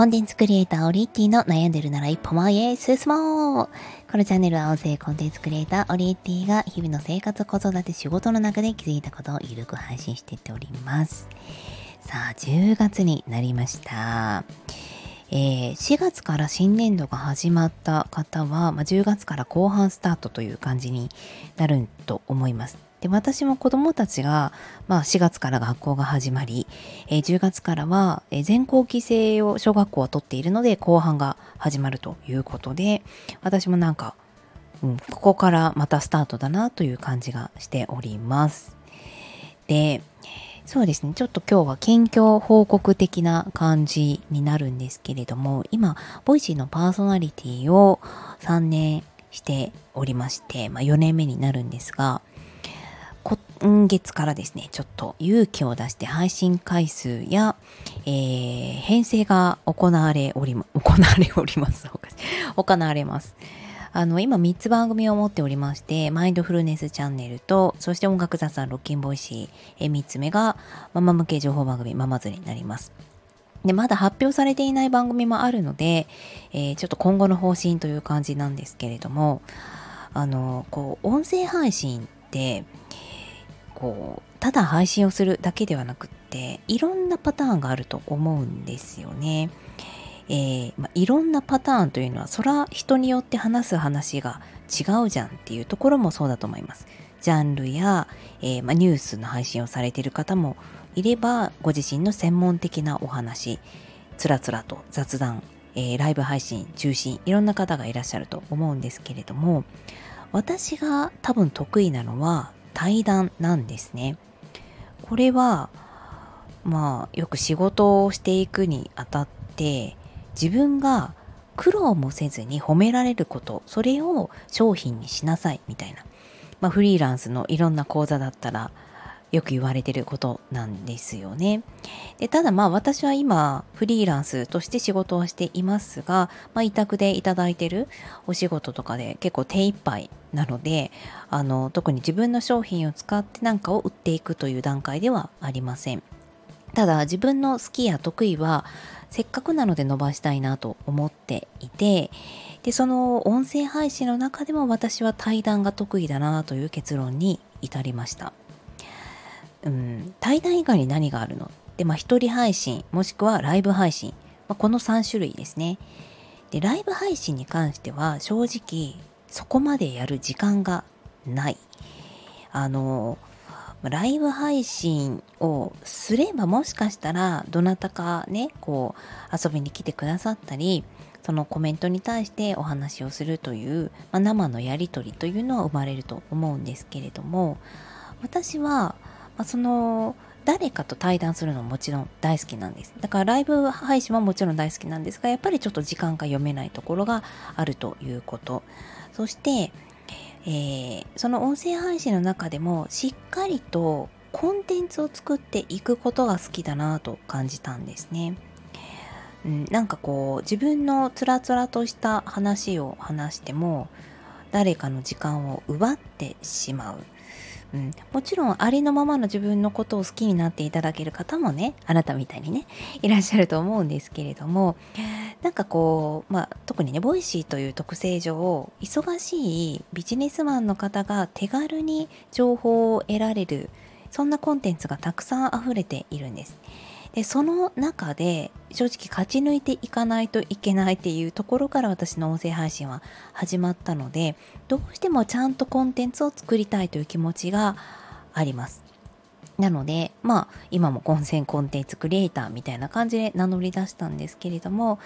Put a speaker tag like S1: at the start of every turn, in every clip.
S1: コンテンツクリエイターオリッティの悩んでるなら一歩前へ進もうこのチャンネルは音声コンテンツクリエイターオリッティが日々の生活、子育て、仕事の中で気づいたことをゆるく配信していっております。さあ、10月になりました。えー、4月から新年度が始まった方は、まあ、10月から後半スタートという感じになると思います。で私も子どもたちが、まあ、4月から学校が始まり、えー、10月からは、え、全校規制を小学校は取っているので後半が始まるということで私もなんか、うん、ここからまたスタートだなという感じがしております。でそうですねちょっと今日は近況報告的な感じになるんですけれども今 Voicy のパーソナリティを3年しておりまして、まあ、4年目になるんですが今月からですね、ちょっと勇気を出して配信回数や、えー、編成が行われおり、行われおります。行われます。あの、今3つ番組を持っておりまして、マインドフルネスチャンネルと、そして音楽雑談ロッキン Voicy、え3つ目がママ向け情報番組ママズになります。で、まだ発表されていない番組もあるので、えー、ちょっと今後の方針という感じなんですけれども、あの、こう、音声配信って、こうただ配信をするだけではなくっていろんなパターンがあると思うんですよね。えー、まあ、いろんなパターンというのはそら人によって話す話が違うじゃんっていうところもそうだと思います。ジャンルや、えー、まあ、ニュースの配信をされている方もいればご自身の専門的なお話つらつらと雑談、えー、ライブ配信中心いろんな方がいらっしゃると思うんですけれども私が多分得意なのは対談なんですね。これはまあよく仕事をしていくにあたって自分が苦労もせずに褒められることそれを商品にしなさいみたいな、まあ、フリーランスのいろんな講座だったらよく言われてることなんですよね。でただまあ私は今フリーランスとして仕事をしていますが、まあ、委託でいただいてるお仕事とかで結構手一杯なのであの特に自分の商品を使って何かを売っていくという段階ではありません。ただ自分の好きや得意はせっかくなので伸ばしたいなと思っていてでその音声配信の中でも私は対談が得意だなという結論に至りました。うん、対談以外に何があるの？で、まあ、一人配信、もしくはライブ配信、まあ、この3種類ですね。で、ライブ配信に関しては、正直、そこまでやる時間がない。あの、ライブ配信をすればもしかしたらどなたかねこう遊びに来てくださったりそのコメントに対してお話をするという、まあ、生のやり取りというのは生まれると思うんですけれども私はまあ、その誰かと対談するのももちろん大好きなんですだからライブ配信はもちろん大好きなんですがやっぱりちょっと時間が読めないところがあるということそして、えー、その音声配信の中でもしっかりとコンテンツを作っていくことが好きだなと感じたんですね。うん、なんかこう自分のつらつらとした話を話しても誰かの時間を奪ってしまう。うん、もちろんありのままの自分のことを好きになっていただける方もねあなたみたいにねいらっしゃると思うんですけれどもなんかこう、まあ、特にね Voicy という特性上忙しいビジネスマンの方が手軽に情報を得られるそんなコンテンツがたくさん溢れているんです。でその中で正直勝ち抜いていかないといけないっていうところから私の音声配信は始まったのでどうしてもちゃんとコンテンツを作りたいという気持ちがあります。なので、まあ、今も混戦コンテンツクリエイターみたいな感じで名乗り出したんですけれども、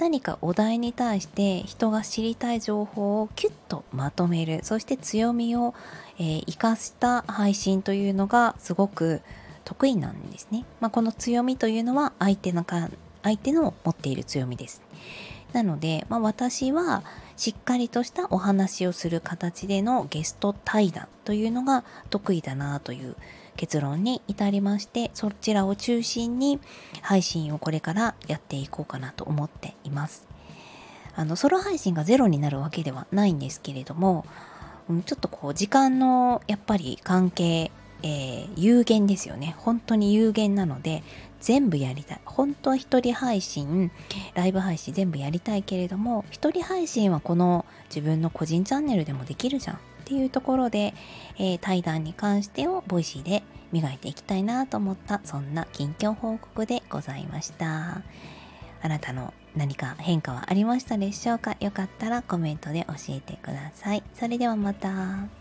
S1: 何かお題に対して人が知りたい情報をキュッとまとめる、そして強みを、えー、生かした配信というのがすごく得意なんですね。まあ、この強みというのは相手のか相手の持っている強みです。なので、まあ、私はしっかりとしたお話をする形でのゲスト対談というのが得意だなという結論に至りましてそちらを中心に配信をこれからやっていこうかなと思っています。あのソロ配信がゼロになるわけではないんですけれどもちょっとこう時間のやっぱり関係えー、有限ですよね。本当に有限なので、全部やりたい。本当は一人配信、ライブ配信全部やりたいけれども、一人配信はこの自分の個人チャンネルでもできるじゃん。っていうところで、えー、対談に関してを Voicy で磨いていきたいなと思ったそんな近況報告でございました。あなたの何か変化はありましたでしょうか？よかったらコメントで教えてください。それではまた。